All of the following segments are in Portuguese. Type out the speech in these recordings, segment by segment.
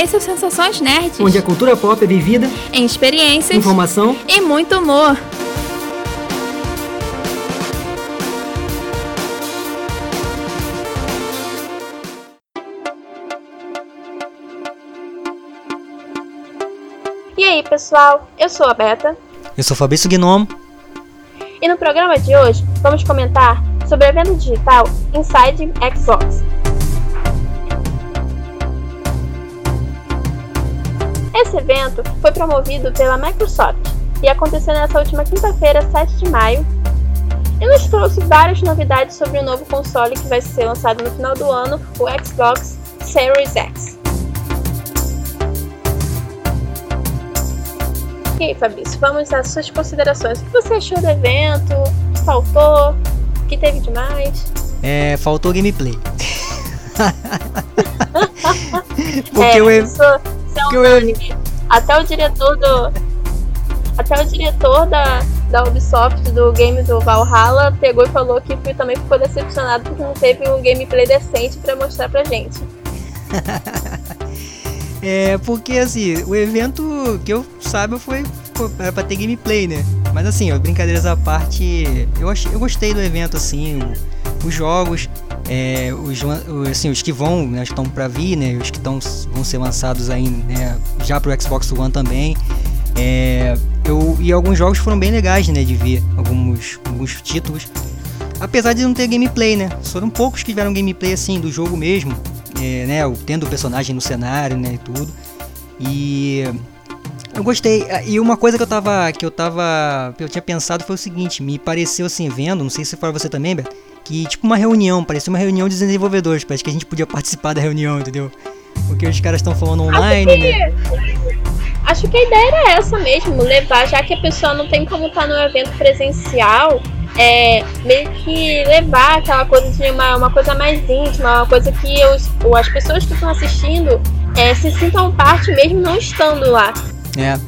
Esse é o Sensações Nerds. Onde a cultura pop é vivida em experiências, informação e muito humor. E aí, pessoal? Eu sou a Beta. Eu sou Fabrício Gnomo. E no programa de hoje vamos comentar sobre o evento digital Inside Xbox. Esse evento foi promovido pela Microsoft e aconteceu nessa última quinta-feira, 7 de maio, e nos trouxe várias novidades sobre o novo console que vai ser lançado no final do ano, o Xbox Series X. E aí, Fabrício, vamos às suas considerações. O que você achou do evento? O que faltou? O que teve demais? É, faltou gameplay. Porque é, isso, isso é unânime. Até o diretor do. Até o diretor da, da Ubisoft do game do Valhalla pegou e falou que também ficou decepcionado porque não teve um gameplay decente para mostrar pra gente. É, porque assim, o evento que eu saiba foi, foi era pra ter gameplay, né? Mas assim, ó, brincadeiras à parte, eu, achei, eu gostei do evento, assim, os jogos, é, os, assim, os que vão, né, estão para vir, né, os que tão, vão ser lançados aí, né, já pro Xbox One também. É, eu, e alguns jogos foram bem legais, né, de ver, alguns, alguns títulos. Apesar de não ter gameplay, né, foram poucos que tiveram gameplay assim do jogo mesmo é, né, tendo o personagem no cenário, né, e tudo. E eu gostei. E uma coisa que eu tava que eu tava eu tinha pensado foi o seguinte, me pareceu assim vendo, não sei se foi você também, Beto, que tipo uma reunião, parecia uma reunião de desenvolvedores, parece que a gente podia participar da reunião, entendeu? Porque os caras estão falando online, acho que, né? Acho que a ideia era essa mesmo, levar, já que a pessoa não tem como estar no evento presencial, é, meio que levar aquela coisa de uma, uma coisa mais íntima, uma coisa que os, as pessoas que estão assistindo é, se sintam parte mesmo não estando lá. É.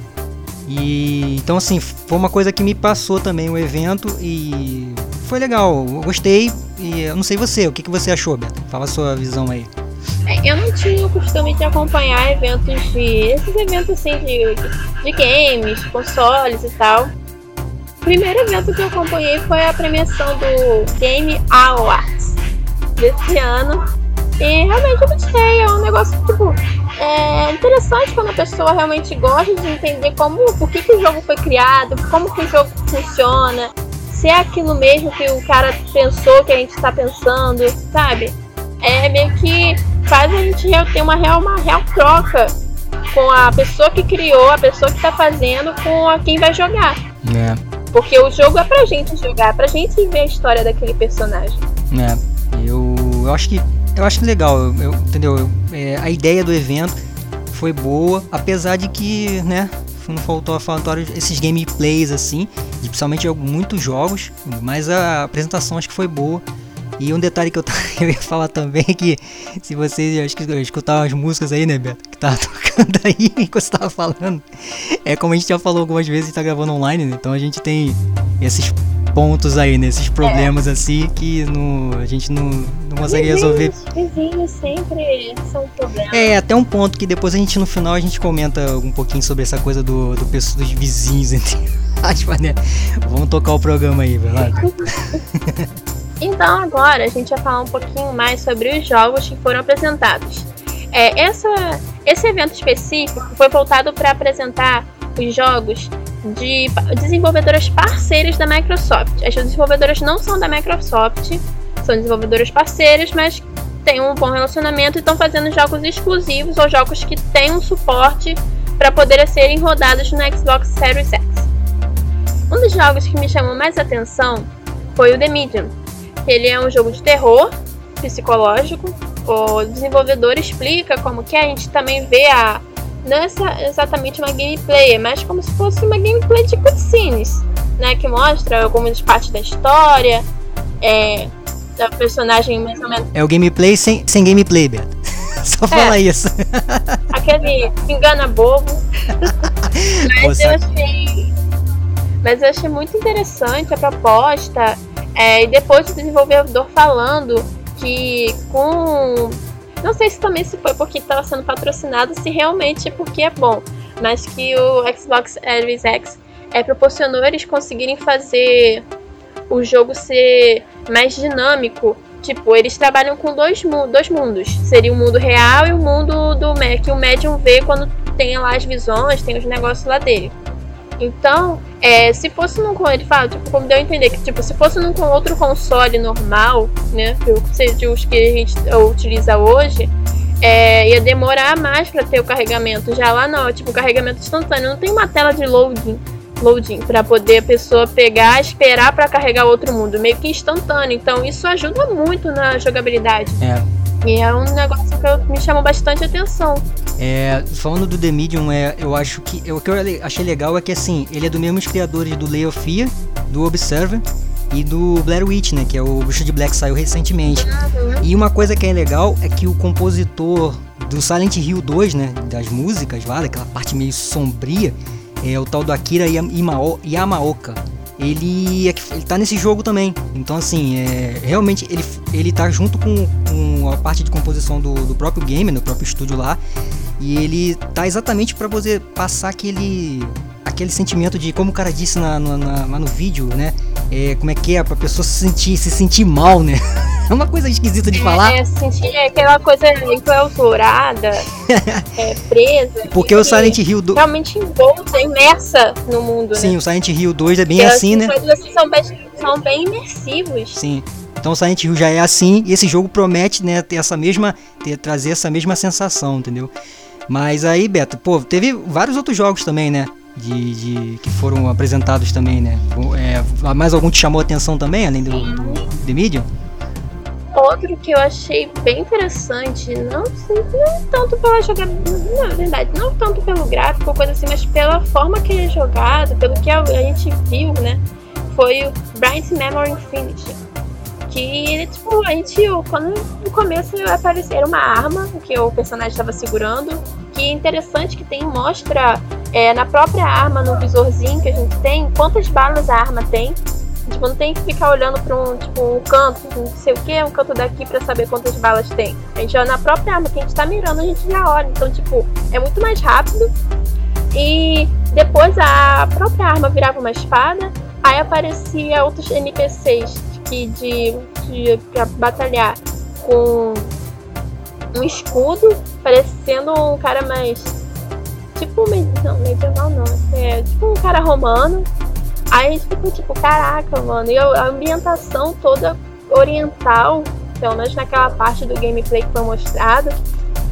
E então assim, foi uma coisa que me passou também o evento e foi legal, eu gostei. E eu não sei você, o que, que você achou, Beto? Fala a sua visão aí. É, eu não tinha o costume de acompanhar eventos de. esses eventos assim de, de games, consoles e tal. O primeiro evento que eu acompanhei foi a premiação do Game Awards desse ano. E realmente eu gostei, é um negócio tipo. É interessante quando a pessoa realmente gosta de entender como, por que, que o jogo foi criado, como que o jogo funciona, se é aquilo mesmo que o cara pensou que a gente está pensando, sabe? É meio que faz a gente ter uma real, uma real troca com a pessoa que criou, a pessoa que está fazendo, com a quem vai jogar. É. Porque o jogo é pra gente jogar, pra gente ver a história daquele personagem. É, eu, eu acho que eu acho legal, eu, entendeu? É, a ideia do evento foi boa, apesar de que, né, não faltou a falar esses gameplays assim, e principalmente muitos jogos, mas a apresentação acho que foi boa. E um detalhe que eu, eu ia falar também é que se vocês acho que escutaram as músicas aí, né, Beto? Que tava tocando aí enquanto você tava falando. É como a gente já falou algumas vezes e tá gravando online, né? Então a gente tem esses pontos aí, né? Esses problemas é. assim que no, a gente não, não consegue resolver. Vizinhos sempre são problemas. É, até um ponto que depois a gente no final a gente comenta um pouquinho sobre essa coisa do, do dos vizinhos, entre aspas, né? Vamos tocar o programa aí, verdade? Então agora a gente vai falar um pouquinho mais sobre os jogos que foram apresentados. É, essa, esse evento específico foi voltado para apresentar os jogos de desenvolvedoras parceiras da Microsoft. As desenvolvedoras não são da Microsoft, são desenvolvedoras parceiras, mas têm um bom relacionamento e estão fazendo jogos exclusivos ou jogos que têm um suporte para poder serem rodados no Xbox Series X. Um dos jogos que me chamou mais atenção foi o The Medium, ele é um jogo de terror psicológico. O desenvolvedor explica como que a gente também vê a não é exatamente uma gameplay, é mais como se fosse uma gameplay de cutscenes, né, que mostra algumas partes da história, é, da personagem mais ou menos. É o gameplay sem, sem gameplay, Beto. Só fala é, isso. Aquele engana bobo. Mas eu achei. Mas eu achei muito interessante a proposta é, e depois o desenvolvedor falando que com Não sei se também se foi porque estava sendo patrocinado, se realmente é porque é bom. Mas que o Xbox Series X é, proporcionou eles conseguirem fazer o jogo ser mais dinâmico. Tipo, eles trabalham com dois, mu dois mundos. Seria o mundo real e o mundo do Mac. Que o Medium vê quando tem lá as visões, tem os negócios lá dele. Então, é, se fosse num ele fala, tipo, como deu a entender que tipo, se fosse num outro console normal, né, seja os que a gente utiliza hoje, é, ia demorar mais para ter o carregamento. Já lá não, tipo, carregamento instantâneo, não tem uma tela de loading loading para poder a pessoa pegar, esperar para carregar outro mundo, meio que instantâneo. Então isso ajuda muito na jogabilidade. É. E é um negócio que me chamou bastante atenção. É, falando do The Medium, é, eu acho que o que eu achei legal é que assim, ele é do mesmo criadores do Lay of Fear, do Observer e do Blair Witch, né, que é o Bruxa de Black saiu recentemente. Uhum. E uma coisa que é legal é que o compositor do Silent Hill 2, né, das músicas lá, daquela parte meio sombria, é o tal do Akira Yamaoka. Ele, é, ele tá nesse jogo também. Então, assim, é, realmente ele, ele tá junto com, com a parte de composição do, do próprio game, no próprio estúdio lá. E ele tá exatamente para você passar aquele aquele sentimento de como o cara disse na, na, na, lá no vídeo, né? É, como é que é pra pessoa se sentir, se sentir mal, né? É uma coisa esquisita de é, falar. É, sentir aquela coisa enclausurada, é, presa. Porque o Silent Hill 2. Realmente envolta, imersa no mundo. Sim, né? o Silent Hill 2 é bem Porque assim, né? Os assim são bem, são bem imersivos. Sim. Então o Silent Hill já é assim e esse jogo promete, né, ter essa mesma, ter, trazer essa mesma sensação, entendeu? Mas aí, Beto, pô, teve vários outros jogos também, né? De, de que foram apresentados também, né? É, mais algum te chamou a atenção também, além do, do The Medium? Outro que eu achei bem interessante, não, não tanto pela jogabilidade, na verdade, não tanto pelo gráfico, coisa assim, mas pela forma que ele é jogado, pelo que a, gente viu, né? Foi o Bright Memory Infinity. Que tipo, a gente quando no começo apareceu uma arma que o personagem estava segurando, que é interessante que tem, mostra é, na própria arma, no visorzinho que a gente tem, quantas balas a arma tem Tipo, não tem que ficar olhando pra um, tipo, um canto, não sei o que, um canto daqui pra saber quantas balas tem. A gente já na própria arma que a gente tá mirando, a gente já olha. Então, tipo, é muito mais rápido. E depois a própria arma virava uma espada. Aí aparecia outros NPCs que de, de batalhar com um escudo, parecendo um cara mais. Tipo, não, medieval não. É tipo um cara romano Aí a gente ficou tipo, caraca, mano. E a ambientação toda oriental, pelo menos naquela parte do gameplay que foi mostrado,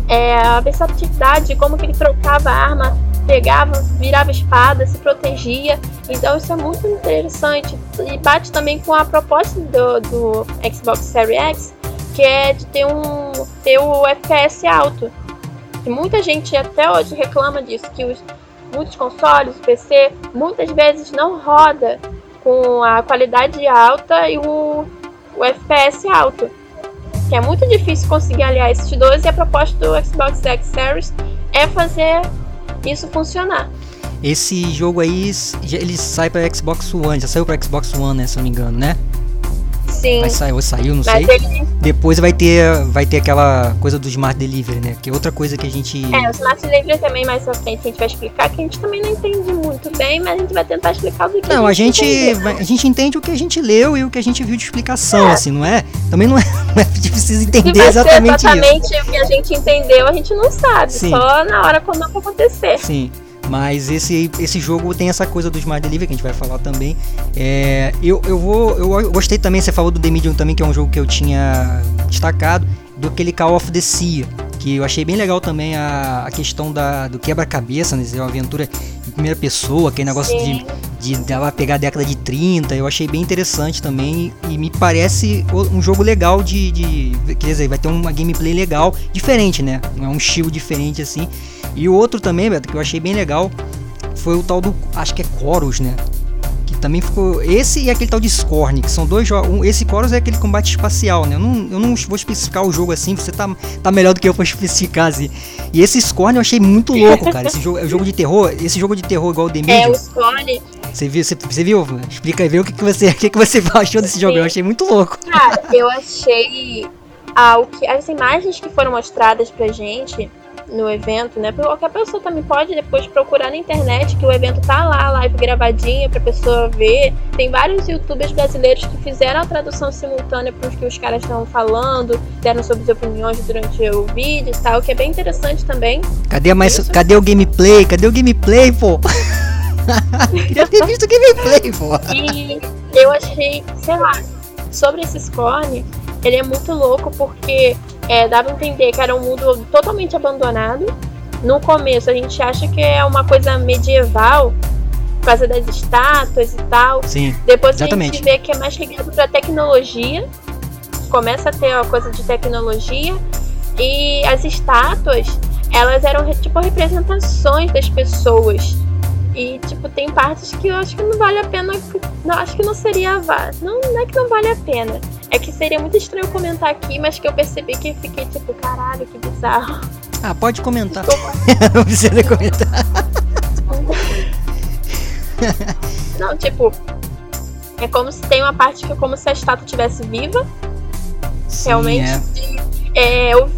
é, a versatilidade, como que ele trocava a arma, pegava, virava espada, se protegia. Então isso é muito interessante. E bate também com a proposta do, do Xbox Series X, que é de ter um ter o FPS alto. E muita gente até hoje reclama disso, que os muitos consoles, PC, muitas vezes não roda com a qualidade alta e o, o FPS alto. Que é muito difícil conseguir aliar esses dois e a proposta do Xbox X Series é fazer isso funcionar. Esse jogo aí, ele sai para Xbox One, já saiu para Xbox One, né, se não me engano, né? Sim. Vai sair, ou saiu, não Mas sei. Ele... Depois vai ter, vai ter aquela coisa do Smart Delivery, né? Que é outra coisa que a gente. É, o Smart Delivery também mais pra frente a gente vai explicar, que a gente também não entende muito bem, mas a gente vai tentar explicar o que Não, a gente. A gente, a gente entende o que a gente leu e o que a gente viu de explicação, é. assim, não é? Também não é, não é difícil entender exatamente, exatamente isso. o que a gente entendeu, a gente não sabe. Sim. Só na hora quando acontecer. Sim. Mas esse, esse jogo tem essa coisa do Smart Delivery que a gente vai falar também. É, eu, eu vou. Eu gostei também, você falou do The Medium também, que é um jogo que eu tinha destacado, do aquele Call of the Sea. Que eu achei bem legal também a, a questão da, do quebra-cabeça, né? Uma aventura em primeira pessoa, aquele negócio de, de dela pegar a década de 30. Eu achei bem interessante também. E me parece um jogo legal de. de quer dizer, vai ter uma gameplay legal, diferente, né? É um estilo diferente assim. E o outro também, Beto, que eu achei bem legal, foi o tal do. Acho que é Chorus, né? Também ficou. Esse e aquele tal de Scorn, que são dois jogos. Um, esse Chorus é aquele combate espacial, né? Eu não, eu não vou especificar o jogo assim, você tá, tá melhor do que eu pra especificar assim. E esse Scorn eu achei muito louco, cara. Esse jogo é jogo de terror. Esse jogo de terror igual o The Medium. É, o Scorn. Você viu, você, você viu? Explica aí, vê o que, que você, o que, que você achou desse Sim. jogo. Eu achei muito louco. Cara, eu achei ao que as imagens que foram mostradas pra gente no evento, né? Qualquer pessoa também pode depois procurar na internet que o evento tá lá, live gravadinha pra pessoa ver. Tem vários youtubers brasileiros que fizeram a tradução simultânea pro que os caras estavam falando, deram sobre as opiniões durante o vídeo e tal, que é bem interessante também. Cadê mais, cadê o gameplay? Cadê o gameplay, pô? Queria ter visto o gameplay, pô. E eu achei, sei lá, sobre esse Scorn, ele é muito louco porque é, dá pra entender que era um mundo totalmente abandonado. No começo a gente acha que é uma coisa medieval, por causa das estátuas e tal. Sim. Depois exatamente. a gente vê que é mais ligado pra tecnologia. Começa a ter a coisa de tecnologia. E as estátuas, elas eram tipo representações das pessoas. E, tipo, tem partes que eu acho que não vale a pena. Não, acho que não seria. Não, não é que não vale a pena. É que seria muito estranho comentar aqui, mas que eu percebi que fiquei tipo, caralho, que bizarro. Ah, pode comentar. não precisa comentar. não, tipo. É como se tem uma parte que é como se a estátua estivesse viva. Sim, realmente. É. É, eu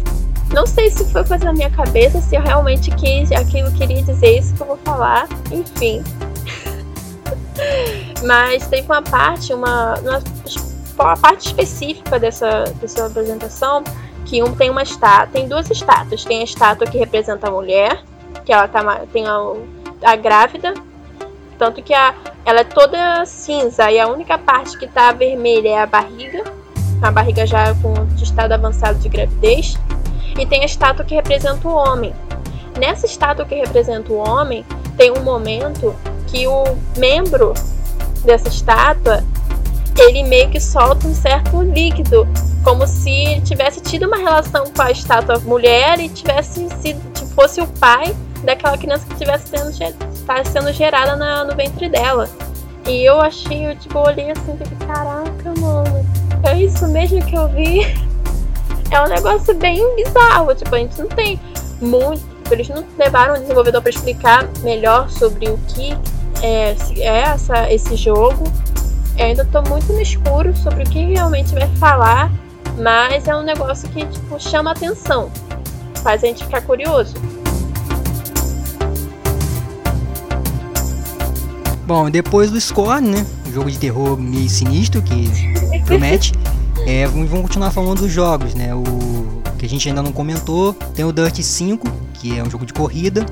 não sei se foi coisa da minha cabeça, se eu realmente quis aquilo queria dizer isso que eu vou falar. Enfim. Mas tem uma parte, uma, uma, uma parte específica dessa, dessa apresentação que um tem uma estátua, tem duas estátuas. Tem a estátua que representa a mulher, que ela tá, tem a, a grávida, tanto que a, ela é toda cinza e a única parte que tá vermelha é a barriga, a barriga já com estado avançado de gravidez e tem a estátua que representa o homem. Nessa estátua que representa o homem, tem um momento que o membro dessa estátua ele meio que solta um certo líquido, como se tivesse tido uma relação com a estátua mulher e tivesse sido, tipo, fosse o pai daquela criança que estivesse sendo, tá sendo gerada na, no ventre dela. E eu achei, eu tipo, olhei assim fiquei, caraca, mano, é isso mesmo que eu vi? é um negócio bem bizarro. Tipo, a gente não tem muito. Eles não levaram o desenvolvedor para explicar melhor sobre o que é, é essa, esse jogo. Eu ainda tô muito no escuro sobre o que realmente vai falar, mas é um negócio que tipo, chama atenção, faz a gente ficar curioso. Bom, depois do Score, né? Um jogo de terror meio sinistro que promete. É, vamos continuar falando dos jogos, né? O que a gente ainda não comentou, tem o Dirt 5, que é um jogo de corrida.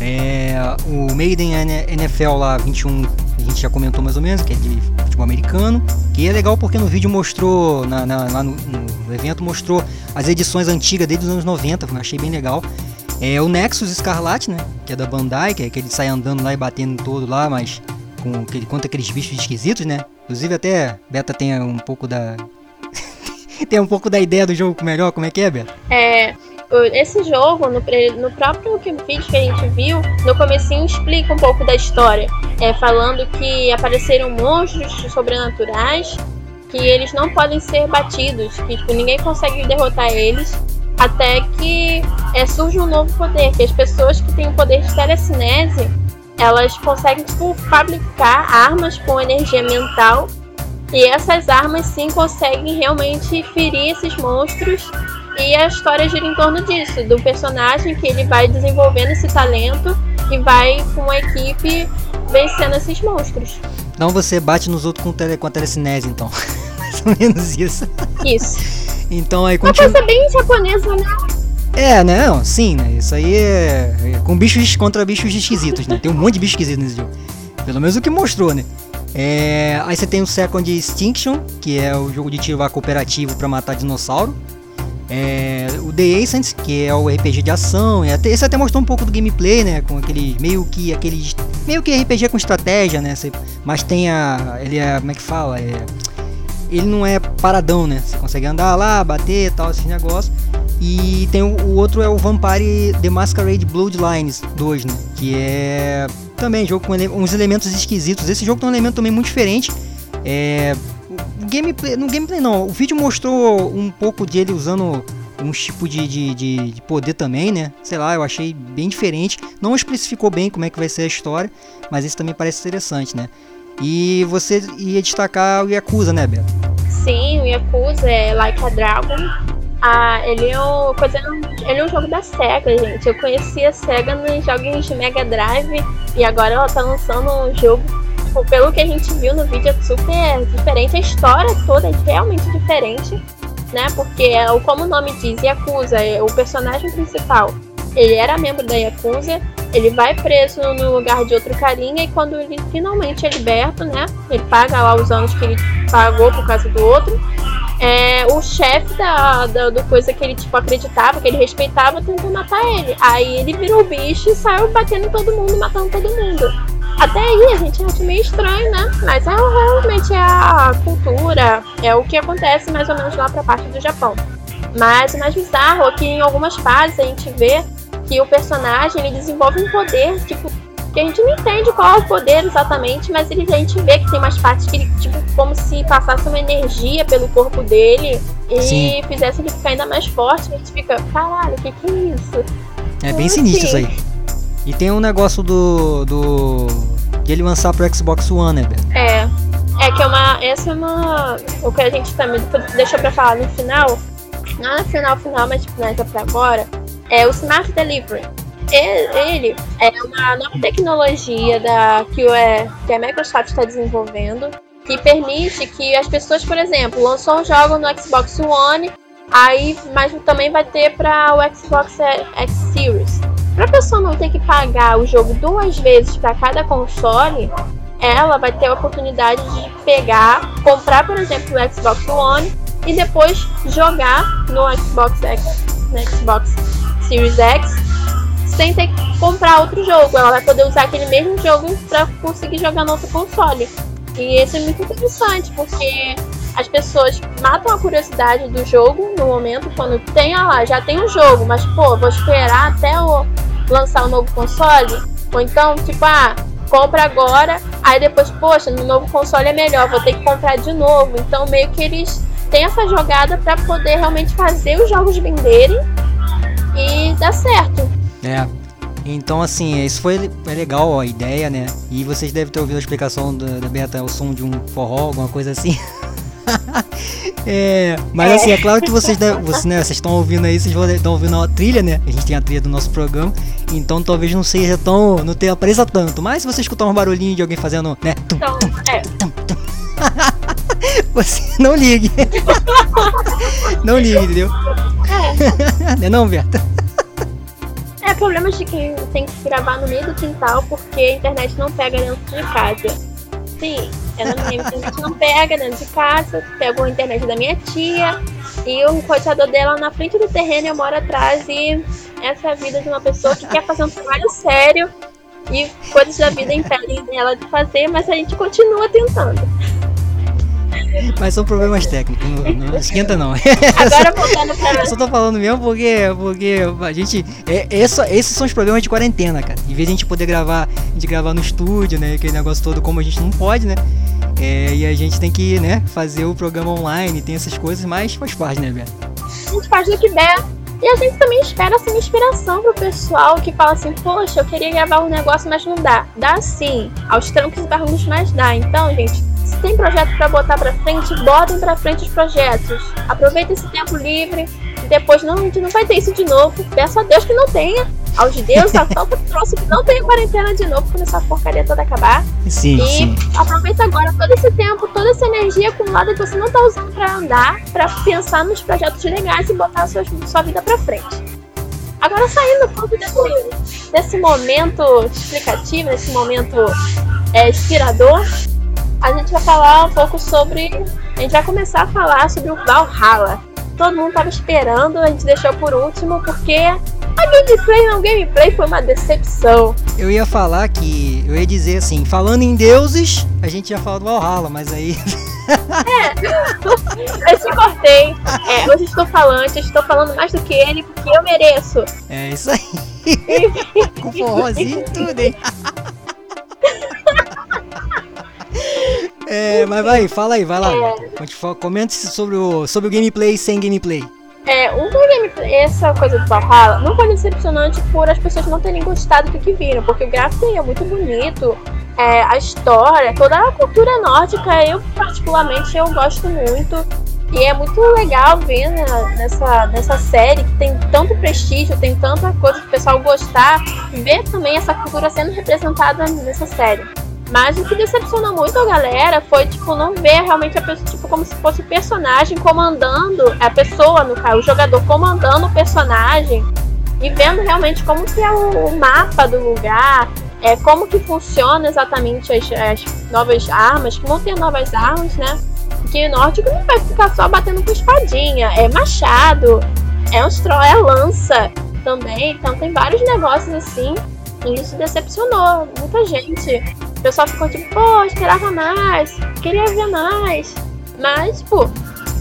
É, o Maiden NFL lá 21, a gente já comentou mais ou menos, que é de futebol americano. Que é legal porque no vídeo mostrou, na, na, lá no, no, evento, mostrou as edições antigas desde os anos 90, eu achei bem legal. É o Nexus Scarlet, né? Que é da Bandai, que é que ele sai andando lá e batendo todo lá, mas com aquele, contra aqueles bichos esquisitos, né? Inclusive até Beta tem um pouco da tem um pouco da ideia do jogo melhor, como é que é, Beto? É, esse jogo, no, no próprio vídeo que a gente viu, no comecinho explica um pouco da história, é, falando que apareceram monstros sobrenaturais, que eles não podem ser batidos, que tipo, ninguém consegue derrotar eles, até que é, surge um novo poder, que as pessoas que têm o poder de telecinese, elas conseguem tipo, fabricar armas com energia mental e essas armas sim conseguem realmente ferir esses monstros. E a história gira em torno disso, do personagem que ele vai desenvolvendo esse talento e vai com a equipe vencendo esses monstros. Então você bate nos outros com, tele, com a telecinese, então. Mais ou menos isso. Isso. então aí continua. Uma coisa bem japonesa, né? É, não, sim, né? Isso aí é, é com bichos contra bichos esquisitos, né? Tem um monte de bicho esquisito nesse jogo. Pelo menos o que mostrou, né? É, aí você tem o Second Extinction, que é o jogo de tiro cooperativo para matar dinossauro. É, o The Ascent, que é o RPG de ação. É, esse até mostrou um pouco do gameplay, né? Com aquele meio que aquele meio que RPG com estratégia, né? Você, mas tem a, ele é como é que fala? É, ele não é paradão, né? Você consegue andar lá, bater, tal, esse negócio. E tem o, o, outro é o Vampire The Masquerade Bloodlines 2, né? Que é também jogo com ele, uns elementos esquisitos. Esse jogo tem um elemento também muito diferente. É, o gameplay, no gameplay não, o vídeo mostrou um pouco dele usando um tipo de, de, de, de, poder também, né? Sei lá, eu achei bem diferente. Não especificou bem como é que vai ser a história, mas isso também parece interessante, né? E você ia destacar o Yakuza, né, Beto? Sim, o Yakuza é Like a Dragon Ah, ele é um, coisa, ele é um jogo da SEGA, gente. Eu conhecia a SEGA nos jogos de Mega Drive e agora ela tá lançando um jogo. tipo, Pelo que a gente viu no vídeo, é super diferente. A história toda é realmente diferente, né? Porque, é como o nome diz, Yakuza, é o personagem principal. Ele era membro da Yakuza, ele vai preso no lugar de outro carinha e quando ele finalmente é liberto, né? Ele paga lá os anos que ele pagou por causa do outro. É, o chefe da, da do coisa que ele tipo acreditava, que ele respeitava, tentou matar ele. Aí ele virou bicho e saiu batendo todo mundo, matando todo mundo. Até aí a gente acha meio estranho, né? Mas é realmente é a cultura, é o que acontece mais ou menos lá pra parte do Japão. Mas o mais bizarro é que em algumas fases a gente vê que o personagem ele desenvolve um poder, tipo, que a gente não entende qual é o poder exatamente, mas ele, a gente vê que tem umas partes que ele, tipo, como se passasse uma energia pelo corpo dele e Sim. fizesse ele ficar ainda mais forte. A gente fica, caralho, o que, que é isso? É bem Sim. sinistro isso aí. E tem um negócio do. do. de ele lançar pro Xbox One, né? É. É que é uma. Essa é uma. O que a gente também deixou pra falar no final. Não no final, final, mas tipo, nessa pra agora. É o Smart Delivery. Ele é uma nova tecnologia da, que, é, que a Microsoft está desenvolvendo que permite que as pessoas, por exemplo, lançou um jogo no Xbox One, aí, mas também vai ter para o Xbox X Series. Para a pessoa não ter que pagar o jogo duas vezes para cada console, ela vai ter a oportunidade de pegar, comprar, por exemplo, o Xbox One e depois jogar no Xbox X, no Xbox Series X, sem ter que comprar outro jogo. Ela vai poder usar aquele mesmo jogo para conseguir jogar no outro console. E isso é muito interessante, porque as pessoas matam a curiosidade do jogo no momento quando tem, ah lá, já tem o jogo, mas pô, vou esperar até o lançar o novo console. Ou então, tipo, ah, compra agora, aí depois, poxa, no novo console é melhor, vou ter que comprar de novo. Então, meio que eles têm essa jogada para poder realmente fazer os jogos venderem e dar certo. É. Então, assim, isso foi é legal ó, a ideia, né? E vocês devem ter ouvido a explicação da, da Beta, o som de um forró, alguma coisa assim. é, mas assim, é claro que vocês devem- vocês né, vocês estão ouvindo aí, vocês estão ouvindo a trilha, né? A gente tem a trilha do nosso programa, então talvez não seja tão. não tenha apareça tanto. Mas se você escutar um barulhinho de alguém fazendo, né? tum, Então, é, você não ligue. não ligue, entendeu? É. Não é não, Berta? É, problema de quem tem que gravar no meio do quintal porque a internet não pega dentro de casa. Sim, é minha a internet não pega dentro de casa, pegou a internet da minha tia e o roteador dela na frente do terreno e eu moro atrás e essa é a vida de uma pessoa que quer fazer um trabalho sério e coisas da vida impedem ela de fazer, mas a gente continua tentando. Mas são problemas técnicos, não, não esquenta não. Agora voltando pra Eu só tô falando mesmo porque, porque a gente. É, essa- esses são os problemas de quarentena, cara. Em vez de a gente poder gravar, a gente gravar no estúdio, né? Aquele negócio todo, como a gente não pode, né? É, e a gente tem que, né, fazer o programa online, tem essas coisas, mas faz parte, né, Beto? a gente faz o que der. E a gente também espera assim, inspiração pro pessoal que fala assim, poxa, eu queria gravar um negócio, mas não dá. Dá sim, aos trancos e barulhos, mas dá. Então, gente, se tem projeto pra botar pra frente, botem pra frente os projetos. Aproveita esse tempo livre. E depois, não, a gente não vai ter isso de novo. Peço a Deus que não tenha. Aos deuses, a falta trouxe que não tenha quarentena de novo quando essa porcaria toda acabar. Sim, E sim. aproveita agora todo esse tempo, toda essa energia acumulada que você não tá usando pra andar, pra pensar nos projetos legais e botar a sua, sua vida pra frente. Agora saindo um pouco desse, desse momento explicativo, desse momento é, inspirador, a gente vai falar um pouco sobre. A gente vai começar a falar sobre o Valhalla. Todo mundo tava esperando, a gente deixou por último, porque a gameplay não gameplay foi uma decepção. Eu ia falar que. Eu ia dizer assim, falando em deuses, a gente ia falar do Valhalla, mas aí. Eu te cortei. É, hoje estou falante, estou falando mais do que ele, porque eu mereço. É isso aí. Com forrozinho e tudo, hein? É, mas vai, fala aí, vai lá. Fa- Comente sobre o, sobre o gameplay sem gameplay. É, gameplay, essa coisa do Valhalla não foi decepcionante por as pessoas não terem gostado do que viram, porque o gráfico é muito bonito, é, a história, toda a cultura nórdica, eu particularmente eu gosto muito. E é muito legal ver né, nessa, nessa série que tem tanto prestígio, tem tanta coisa que o pessoal gostar, ver também essa cultura sendo representada nessa série. Mas o que decepcionou muito a galera foi, tipo, não ver realmente a pessoa, tipo, como se fosse o personagem comandando, a pessoa, no caso, o jogador comandando o personagem e vendo realmente como que é o, o mapa do lugar, é, como que funciona exatamente as, as novas armas, que vão ter novas armas, né? Que o nórdico não vai ficar só batendo com espadinha, é machado, é um tro é lança também, então tem vários negócios assim, e isso decepcionou muita gente. Pessoal ficou tipo, pô, esperava mais, queria ver mais. Mas, pô,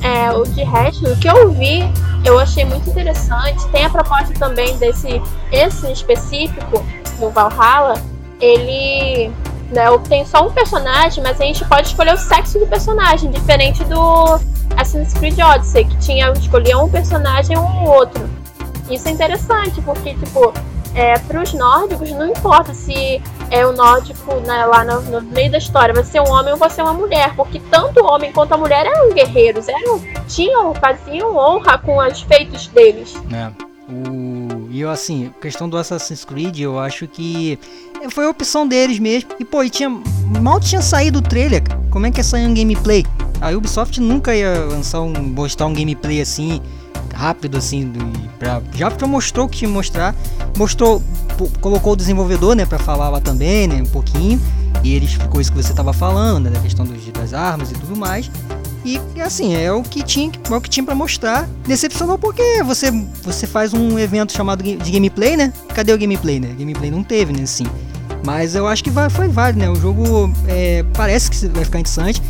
é, o de resto, o que eu vi, eu achei muito interessante. Tem a proposta também desse, esse específico, do Valhalla, ele né, tem só um personagem, mas a gente pode escolher o sexo do personagem, diferente do Assassin's Creed Odyssey, que tinha escolher um personagem ou um outro. Isso é interessante, porque, tipo, é, para os nórdicos, não importa se é o nórdico né, lá no, no, meio da história vai ser um homem ou vai ser uma mulher, porque tanto o homem quanto a mulher eram guerreiros, eram, tinham, faziam honra com os feitos deles. É. O... E eu, assim, questão do Assassin's Creed, eu acho que foi a opção deles mesmo. E, pô, e tinha... mal tinha saído o trailer. Como é que ia sair um gameplay? A Ubisoft nunca ia lançar um. mostrar um gameplay assim rápido assim, pra, já, já mostrou o que mostrar, mostrou, colocou o desenvolvedor, né, para falar lá também, né, um pouquinho, e ele explicou isso que você estava falando, né, da questão dos, das armas e tudo mais. E assim, é o que tinha, é o que tinha para mostrar. Decepcionou porque você você faz um evento chamado de gameplay, né? Cadê o gameplay, né? Gameplay não teve, né, assim. Mas eu acho que vai, foi válido, né? O jogo é, parece que vai ficar interessante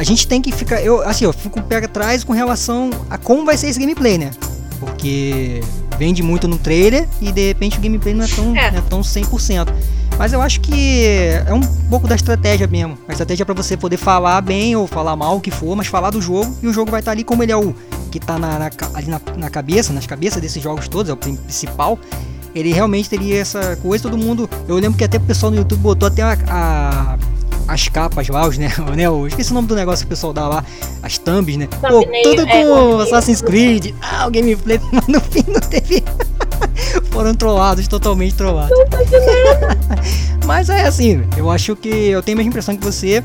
a gente tem que ficar. Eu, assim, eu fico o pé atrás com relação a como vai ser esse gameplay, né? Porque vende muito no trailer e de repente o gameplay não é tão, é. Não é tão 100%. Mas eu acho que é um pouco da estratégia mesmo. A estratégia é para você poder falar bem ou falar mal, o que for, mas falar do jogo e o jogo vai estar tá ali como ele é o que está na, na, ali na, na, cabeça, nas cabeças desses jogos todos, é o principal. Ele realmente teria essa coisa, todo mundo. Eu lembro que até o pessoal no YouTube botou até a, a as capas lá, os, né, né, eu esqueci o nome do negócio que o pessoal dá lá, as thumbs, né? Pô, tudo é, com é, Assassin's Creed, ah, o gameplay, mas no fim não teve. Foram trollados, totalmente trollados. mas é assim, eu acho que eu tenho a mesma impressão que você.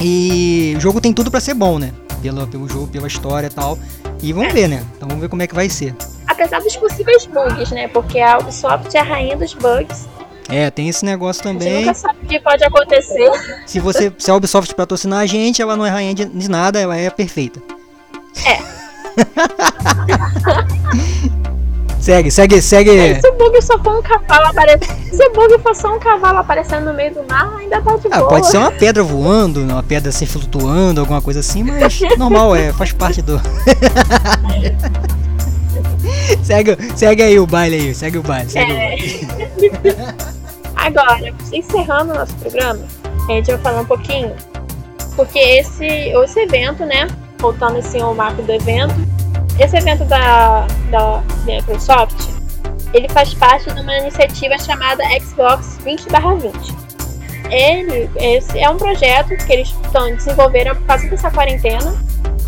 E o jogo tem tudo para ser bom, né? Pelo, pelo jogo, pela história e tal. E vamos ver, né? Então vamos ver como é que vai ser. Apesar dos possíveis bugs, né? Porque a Ubisoft é a rainha dos bugs. É, tem esse negócio também. Você nunca sabe o que pode acontecer. Se você, se a Ubisoft patrocinar a gente, ela não é rainha de, de nada, ela é perfeita. É. segue, segue, segue. Se o bug só for um cavalo aparecendo. Se o bug for só um cavalo aparecendo no meio do mar, ainda tá de ah, boa. Pode ser uma pedra voando, uma pedra assim flutuando, alguma coisa assim, mas normal, é, faz parte do. segue, segue aí o baile aí, segue o baile, segue é. o baile. Agora, encerrando o nosso programa, a gente vai falar um pouquinho, porque esse, esse evento, né, voltando assim ao marco do evento, esse evento da, da Microsoft, ele faz parte de uma iniciativa chamada Xbox 20/20. Ele esse é um projeto que eles estão desenvolveram por causa dessa quarentena,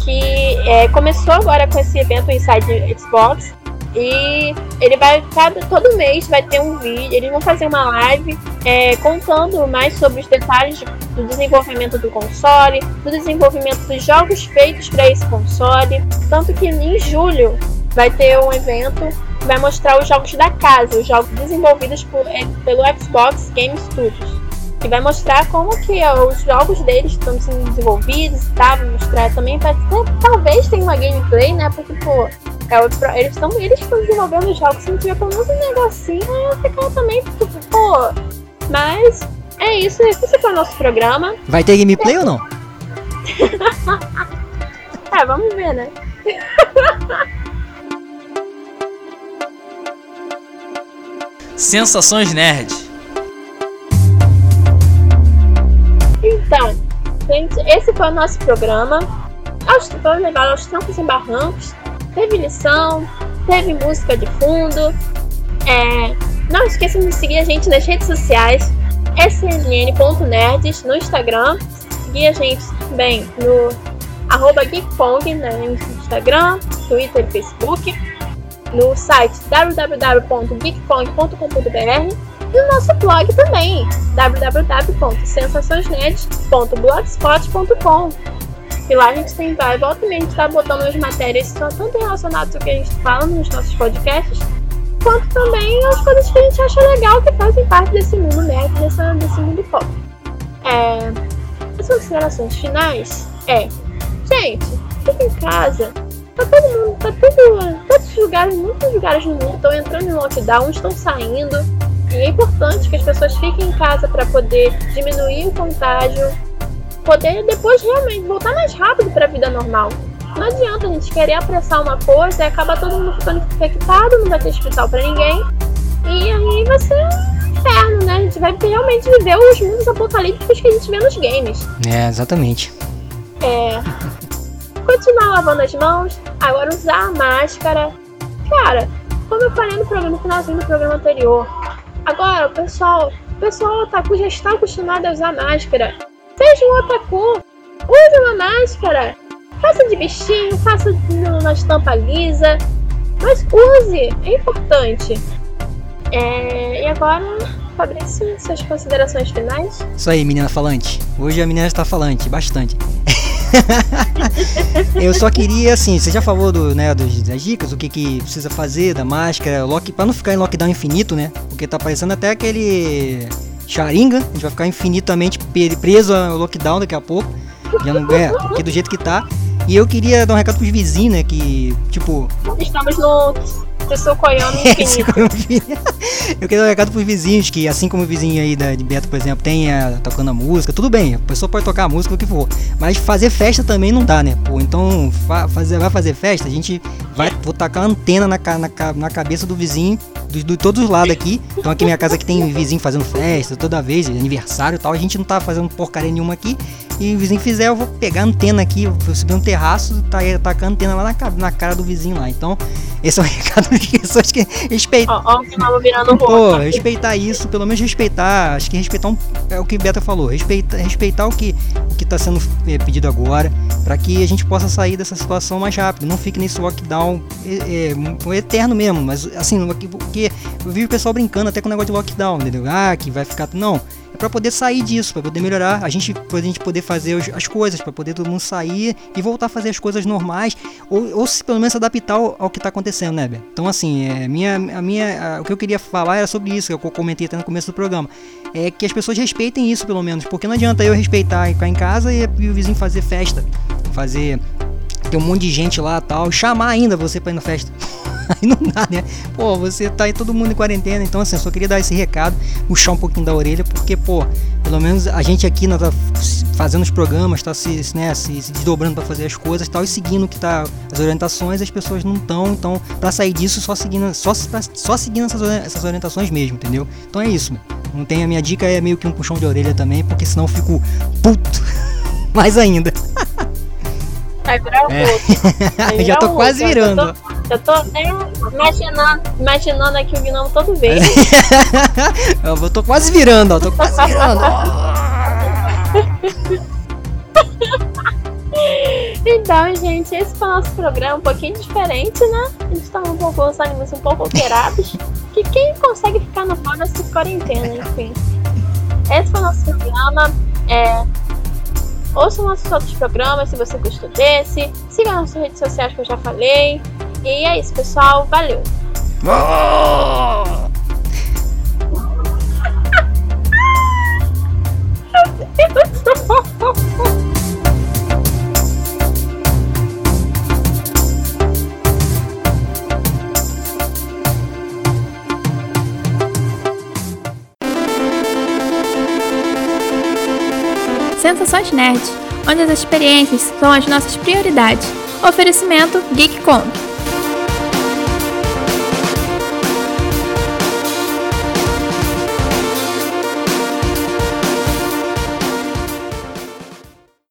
que é, começou agora com esse evento Inside Xbox, e ele vai, cada, todo mês vai ter um vídeo, eles vão fazer uma live é, contando mais sobre os detalhes do desenvolvimento do console, do desenvolvimento dos jogos feitos para esse console. Tanto que em julho vai ter um evento que vai mostrar os jogos da casa, os jogos desenvolvidos por, é, pelo Xbox Game Studios. Que vai mostrar como que os jogos deles estão sendo desenvolvidos e tal, vai mostrar também, vai talvez tenha uma gameplay, né? Porque, pô, é, eles estão eles estão desenvolvendo jogos, se não tiver pelo menos um negocinho, eu ficar também, tipo, pô. Mas é isso, esse foi o nosso programa. Vai ter gameplay é. ou não? é, vamos ver, né? Sensações Nerd. Então, gente, esse foi o nosso programa. Aos, foi legal aos trancos e barrancos teve lição, teve música de fundo. É, não esqueçam de seguir a gente nas redes sociais, snn.nerds no Instagram. Seguir a gente também no arroba GeekPong né, no Instagram, Twitter e Facebook, no site www.geekpong.com.br no nosso blog também, www.sensaçõesnet.blogspot.com. E lá a gente tem vai, volta e a gente tá botando as matérias só tanto relacionadas ao que a gente fala nos nossos podcasts, quanto também as coisas que a gente acha legal que fazem parte desse mundo nerd, dessa, desse mundo pop. É, as considerações finais é, gente, fica em casa. Tá todo mundo, tá tudo, todos os lugares, muitos lugares no mundo estão entrando em lockdown, estão saindo. E é importante que as pessoas fiquem em casa para poder diminuir o contágio, poder depois realmente voltar mais rápido para a vida normal. Não adianta a gente querer apressar uma coisa e acaba todo mundo ficando infectado, não vai ter hospital para ninguém. E aí vai ser um inferno, né? A gente vai realmente viver os mundos apocalípticos que a gente vê nos games. É, exatamente. É. Continuar lavando as mãos, agora usar a máscara. Cara, como eu falei no programa, no finalzinho do programa anterior, agora pessoal, o pessoal otaku já está acostumado a usar máscara. Seja um otaku, use uma máscara. Faça de bichinho, faça na estampa lisa, mas use, é importante. É, e agora, Fabrício, suas considerações finais? Isso aí, menina falante. Hoje a menina está falante, bastante. eu só queria, assim, você já falou do, né, das dicas, o que, que precisa fazer, da máscara, lock, pra não ficar em lockdown infinito, né? Porque tá parecendo até aquele Sharingan, a gente vai ficar infinitamente preso ao lockdown daqui a pouco. Já não é, porque do jeito que tá. E eu queria dar um recado pros vizinhos, né? Que, tipo. Estamos Pessoa coiando infinito. eu queria dar um recado pros vizinhos, que assim como o vizinho aí da, de Beto, por exemplo, tem a, tocando a música, tudo bem, a pessoa pode tocar a música, o que for. Mas fazer festa também não dá, né? Pô, então fa fazer, vai fazer festa, a gente vai vou tacar antena na, na, na cabeça do vizinho, de, de todos os lados aqui. Então aqui minha casa aqui tem vizinho fazendo festa toda vez, aniversário e tal. A gente não tá fazendo porcaria nenhuma aqui. E o vizinho fizer, eu vou pegar a antena aqui, vou subir um terraço, tá, tacar a antena lá na, na cara do vizinho lá. Então, esse é o recado das pessoas que respeitam. Ó, ó, o virando Pô, respeitar isso, pelo menos respeitar. Acho que respeitar um, é o que Beta falou. Respeitar, respeitar o que, o que tá sendo é, pedido agora, para que a gente possa sair dessa situação mais rápido. Não fique nesse lockdown é, é, eterno mesmo. Mas assim, porque eu vi o pessoal brincando até com o negócio de lockdown, entendeu? Ah, que vai ficar. Não para poder sair disso, para poder melhorar, a gente, pra gente poder fazer as coisas, para poder todo mundo sair e voltar a fazer as coisas normais, ou, ou se pelo menos adaptar ao, ao que está acontecendo, né? Então, assim, é, minha, a minha, a, o que eu queria falar era sobre isso, que eu comentei até no começo do programa, é que as pessoas respeitem isso, pelo menos, porque não adianta eu respeitar e ficar em casa e, e o vizinho fazer festa, fazer ter um monte de gente lá tal, chamar ainda você para ir na festa. Aí não dá, né? Pô, você tá aí todo mundo em quarentena, então assim, só queria dar esse recado, puxar um pouquinho da orelha, porque, pô, pelo menos a gente aqui né, tá fazendo os programas, tá se, né, se, desdobrando para fazer as coisas tal, e seguindo que tá as orientações, as pessoas não estão, então, para sair disso, só seguindo, só, só seguindo essas, essas orientações mesmo, entendeu? Então é isso, não tem a minha dica, é meio que um puxão de orelha também, porque senão eu fico puto mais ainda. Vai virar o é. Já tô quase virando. Eu tô até imaginando, imaginando aqui o gnomo todo vez. eu tô quase virando, ó. Tô quase virando. então, gente, esse foi o nosso programa um pouquinho diferente, né? A gente tá um pouco, os ânimos um pouco alterados. que quem consegue ficar no pau nessa quarentena, enfim. Esse foi o nosso programa. É, ouça nossos outros programas se você gostou desse. Siga nossas redes sociais que eu já falei. E é isso, pessoal. Valeu! Oh! Nerd, onde as experiências são as nossas prioridades. Oferecimento GeekCon.